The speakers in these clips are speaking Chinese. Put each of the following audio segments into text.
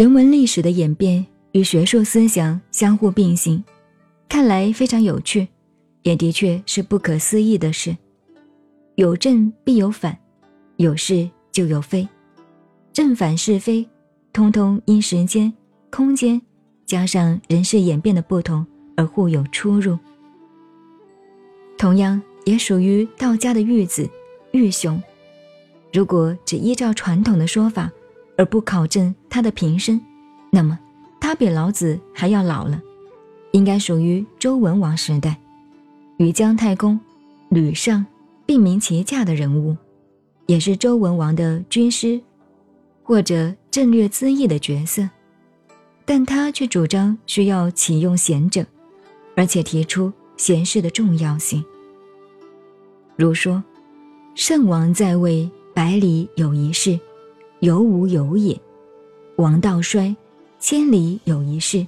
人文历史的演变与学术思想相互并行，看来非常有趣，也的确是不可思议的事。有正必有反，有是就有非，正反是非，通通因时间、空间加上人事演变的不同而互有出入。同样也属于道家的玉子、玉熊。如果只依照传统的说法，而不考证他的平生，那么他比老子还要老了，应该属于周文王时代，与姜太公、吕尚并名齐驾的人物，也是周文王的军师或者战略资义的角色，但他却主张需要启用贤者，而且提出贤士的重要性，如说：“圣王在位。”百里有一事，犹无有也；王道衰，千里有一事，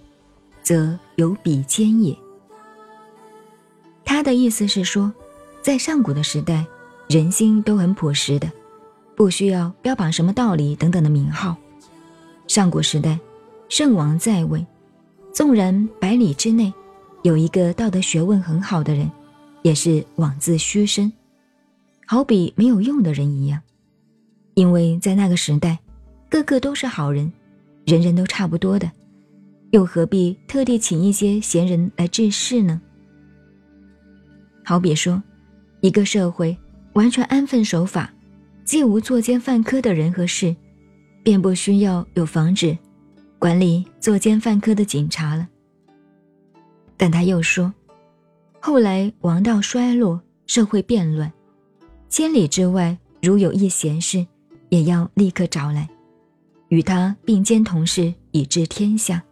则有比肩也。他的意思是说，在上古的时代，人心都很朴实的，不需要标榜什么道理等等的名号。上古时代，圣王在位，纵然百里之内有一个道德学问很好的人，也是枉自虚身，好比没有用的人一样。因为在那个时代，个个都是好人，人人都差不多的，又何必特地请一些闲人来治世呢？好比说，一个社会完全安分守法，既无作奸犯科的人和事，便不需要有防止、管理作奸犯科的警察了。但他又说，后来王道衰落，社会变乱，千里之外如有一闲事。也要立刻找来，与他并肩同事，以治天下。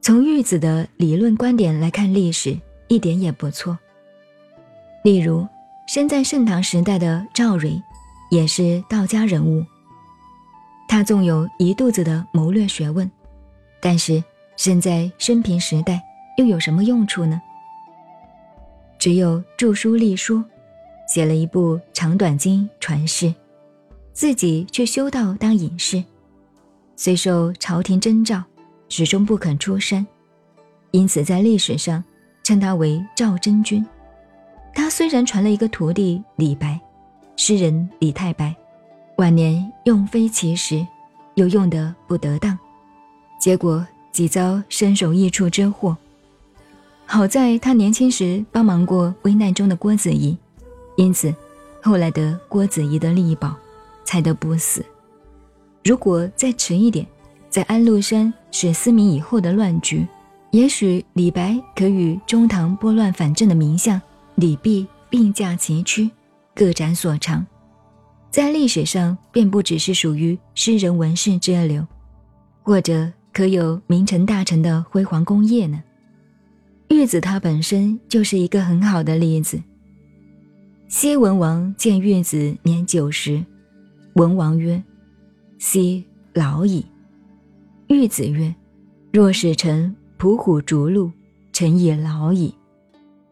从玉子的理论观点来看历史，一点也不错。例如，身在盛唐时代的赵蕊，也是道家人物。他纵有一肚子的谋略学问，但是身在生平时代，又有什么用处呢？只有著书立说，写了一部《长短经》传世。自己却修道当隐士，虽受朝廷征召，始终不肯出山，因此在历史上称他为赵真君。他虽然传了一个徒弟李白，诗人李太白，晚年用非其时，又用得不得当，结果几遭身首异处之祸。好在他年轻时帮忙过危难中的郭子仪，因此后来得郭子仪的力保。才得不死。如果再迟一点，在安禄山使思明以后的乱局，也许李白可与中唐拨乱反正的名相李泌并驾齐驱，各展所长，在历史上便不只是属于诗人文士之流，或者可有名臣大臣的辉煌功业呢？玉子他本身就是一个很好的例子。西文王见玉子年九十。文王曰：“昔老矣。”玉子曰：“若使臣仆虎逐鹿，臣也老矣。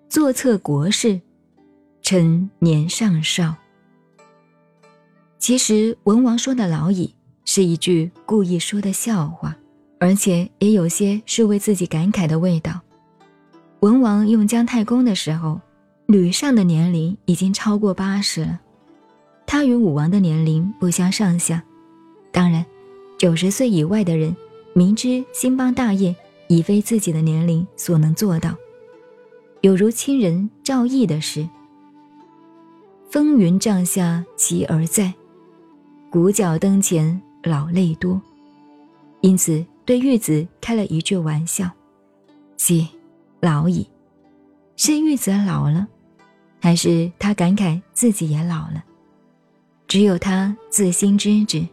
坐策国事，臣年尚少。”其实文王说的“老矣”是一句故意说的笑话，而且也有些是为自己感慨的味道。文王用姜太公的时候，吕尚的年龄已经超过八十了。他与武王的年龄不相上下，当然，九十岁以外的人，明知兴邦大业已非自己的年龄所能做到，有如亲人赵毅的事：“风云帐下其而在，鼓角灯前老泪多。”因此对玉子开了一句玩笑：“即老矣。”是玉子老了，还是他感慨自己也老了？只有他自心知之。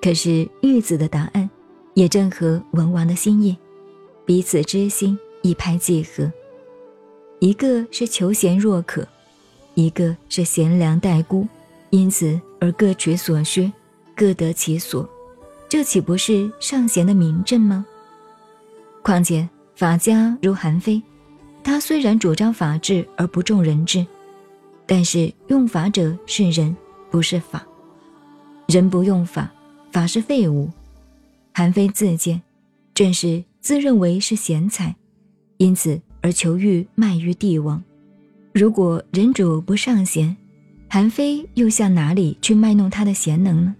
可是玉子的答案，也正合文王的心意，彼此知心，一拍即合。一个是求贤若渴，一个是贤良待孤，因此而各取所需，各得其所，这岂不是圣贤的明证吗？况且法家如韩非，他虽然主张法治而不重人治，但是用法者是人。不是法，人不用法，法是废物。韩非自荐，正是自认为是贤才，因此而求欲卖于帝王。如果人主不上贤，韩非又向哪里去卖弄他的贤能呢？